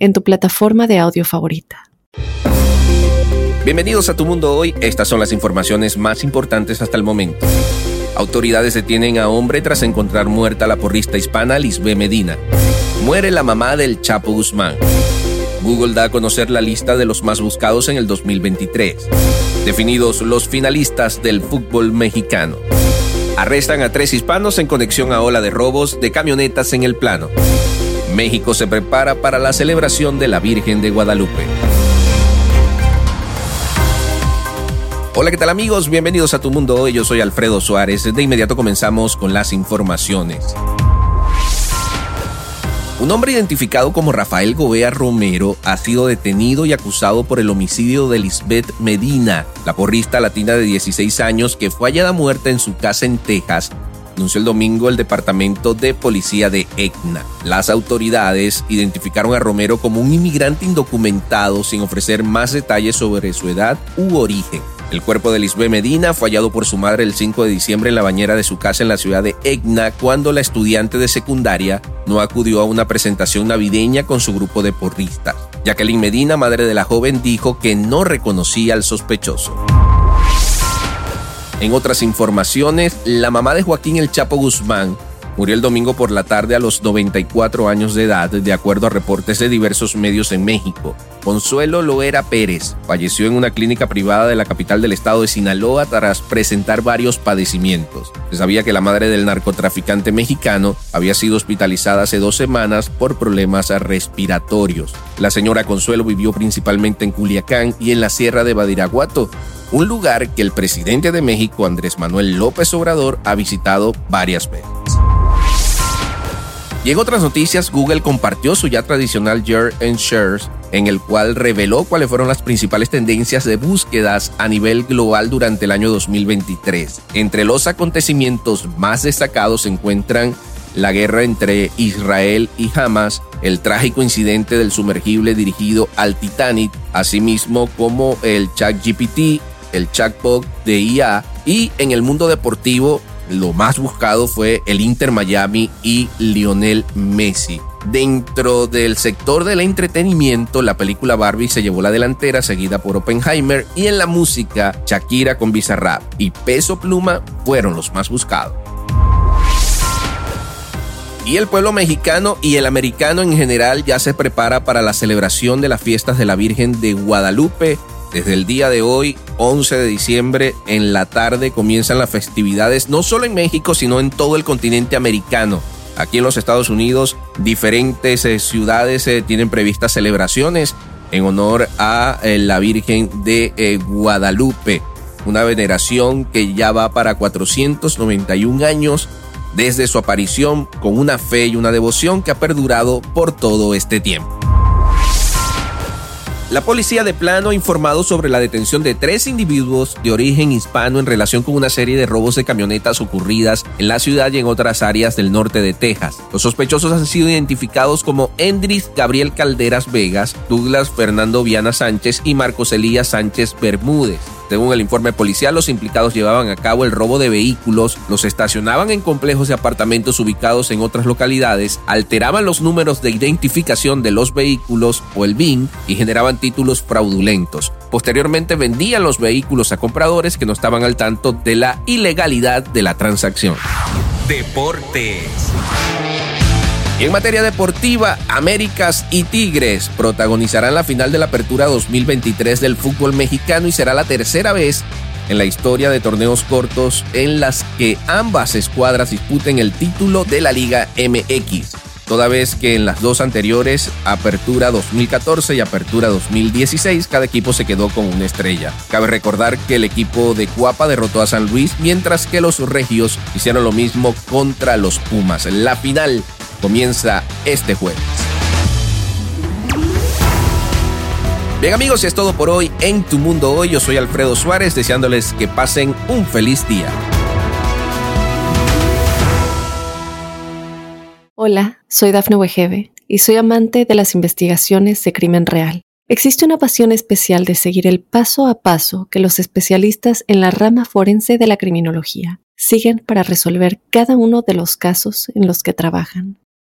en tu plataforma de audio favorita. Bienvenidos a Tu Mundo Hoy. Estas son las informaciones más importantes hasta el momento. Autoridades detienen a hombre tras encontrar muerta la porrista hispana Lisbeth Medina. Muere la mamá del Chapo Guzmán. Google da a conocer la lista de los más buscados en el 2023. Definidos los finalistas del fútbol mexicano. Arrestan a tres hispanos en conexión a ola de robos de camionetas en el plano. México se prepara para la celebración de la Virgen de Guadalupe. Hola, ¿qué tal amigos? Bienvenidos a Tu Mundo Hoy. Yo soy Alfredo Suárez. De inmediato comenzamos con las informaciones. Un hombre identificado como Rafael Gobea Romero ha sido detenido y acusado por el homicidio de Lisbeth Medina, la porrista latina de 16 años que fue hallada muerta en su casa en Texas anunció el domingo el Departamento de Policía de ECNA. Las autoridades identificaron a Romero como un inmigrante indocumentado sin ofrecer más detalles sobre su edad u origen. El cuerpo de Lisbeth Medina fue hallado por su madre el 5 de diciembre en la bañera de su casa en la ciudad de Egna cuando la estudiante de secundaria no acudió a una presentación navideña con su grupo de porristas. Jacqueline Medina, madre de la joven, dijo que no reconocía al sospechoso. En otras informaciones, la mamá de Joaquín El Chapo Guzmán murió el domingo por la tarde a los 94 años de edad, de acuerdo a reportes de diversos medios en México. Consuelo Loera Pérez falleció en una clínica privada de la capital del estado de Sinaloa tras presentar varios padecimientos. Se sabía que la madre del narcotraficante mexicano había sido hospitalizada hace dos semanas por problemas respiratorios. La señora Consuelo vivió principalmente en Culiacán y en la sierra de Badiraguato, un lugar que el presidente de México, Andrés Manuel López Obrador, ha visitado varias veces. Y en otras noticias, Google compartió su ya tradicional Year and Shares, en el cual reveló cuáles fueron las principales tendencias de búsquedas a nivel global durante el año 2023. Entre los acontecimientos más destacados se encuentran la guerra entre Israel y Hamas, el trágico incidente del sumergible dirigido al Titanic, asimismo como el ChatGPT, el chatbot de IA y en el mundo deportivo lo más buscado fue el Inter Miami y Lionel Messi. Dentro del sector del entretenimiento, la película Barbie se llevó la delantera, seguida por Oppenheimer, y en la música, Shakira con Bizarrap y Peso Pluma fueron los más buscados. Y el pueblo mexicano y el americano en general ya se prepara para la celebración de las fiestas de la Virgen de Guadalupe desde el día de hoy, 11 de diciembre, en la tarde comienzan las festividades no solo en México, sino en todo el continente americano. Aquí en los Estados Unidos, diferentes eh, ciudades eh, tienen previstas celebraciones en honor a eh, la Virgen de Guadalupe, una veneración que ya va para 491 años desde su aparición con una fe y una devoción que ha perdurado por todo este tiempo. La policía de plano ha informado sobre la detención de tres individuos de origen hispano en relación con una serie de robos de camionetas ocurridas en la ciudad y en otras áreas del norte de Texas. Los sospechosos han sido identificados como Endris Gabriel Calderas Vegas, Douglas Fernando Viana Sánchez y Marcos Elías Sánchez Bermúdez. Según el informe policial, los implicados llevaban a cabo el robo de vehículos, los estacionaban en complejos de apartamentos ubicados en otras localidades, alteraban los números de identificación de los vehículos o el BIN y generaban títulos fraudulentos. Posteriormente vendían los vehículos a compradores que no estaban al tanto de la ilegalidad de la transacción. Deportes. Y en materia deportiva, Américas y Tigres protagonizarán la final de la Apertura 2023 del fútbol mexicano y será la tercera vez en la historia de torneos cortos en las que ambas escuadras disputen el título de la Liga MX, toda vez que en las dos anteriores, Apertura 2014 y Apertura 2016, cada equipo se quedó con una estrella. Cabe recordar que el equipo de Cuapa derrotó a San Luis, mientras que los Regios hicieron lo mismo contra los Pumas. La final comienza este jueves. Bien amigos, es todo por hoy en Tu Mundo Hoy. Yo soy Alfredo Suárez, deseándoles que pasen un feliz día. Hola, soy Dafne Wegebe y soy amante de las investigaciones de crimen real. Existe una pasión especial de seguir el paso a paso que los especialistas en la rama forense de la criminología siguen para resolver cada uno de los casos en los que trabajan.